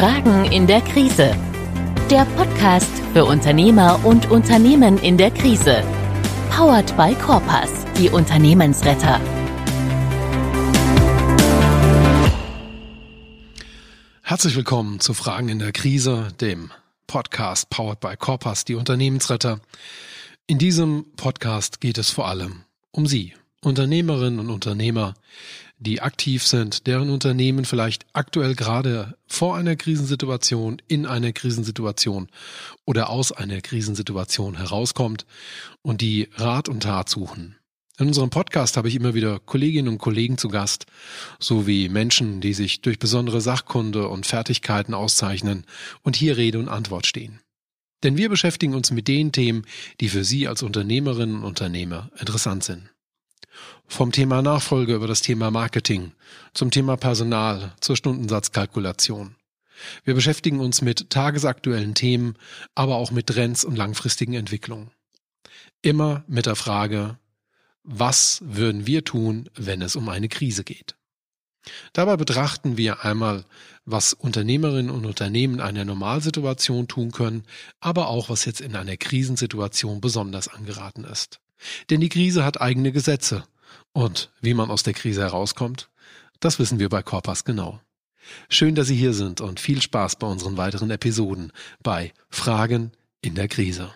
Fragen in der Krise. Der Podcast für Unternehmer und Unternehmen in der Krise. Powered by Corpus, die Unternehmensretter. Herzlich willkommen zu Fragen in der Krise, dem Podcast Powered by Corpus, die Unternehmensretter. In diesem Podcast geht es vor allem um Sie, Unternehmerinnen und Unternehmer, die aktiv sind, deren Unternehmen vielleicht aktuell gerade vor einer Krisensituation, in einer Krisensituation oder aus einer Krisensituation herauskommt und die Rat und Tat suchen. In unserem Podcast habe ich immer wieder Kolleginnen und Kollegen zu Gast, sowie Menschen, die sich durch besondere Sachkunde und Fertigkeiten auszeichnen und hier Rede und Antwort stehen. Denn wir beschäftigen uns mit den Themen, die für Sie als Unternehmerinnen und Unternehmer interessant sind. Vom Thema Nachfolge über das Thema Marketing, zum Thema Personal, zur Stundensatzkalkulation. Wir beschäftigen uns mit tagesaktuellen Themen, aber auch mit Trends und langfristigen Entwicklungen. Immer mit der Frage, was würden wir tun, wenn es um eine Krise geht? Dabei betrachten wir einmal, was Unternehmerinnen und Unternehmen in einer Normalsituation tun können, aber auch was jetzt in einer Krisensituation besonders angeraten ist. Denn die Krise hat eigene Gesetze. Und wie man aus der Krise herauskommt, das wissen wir bei Corpus genau. Schön, dass Sie hier sind und viel Spaß bei unseren weiteren Episoden bei Fragen in der Krise.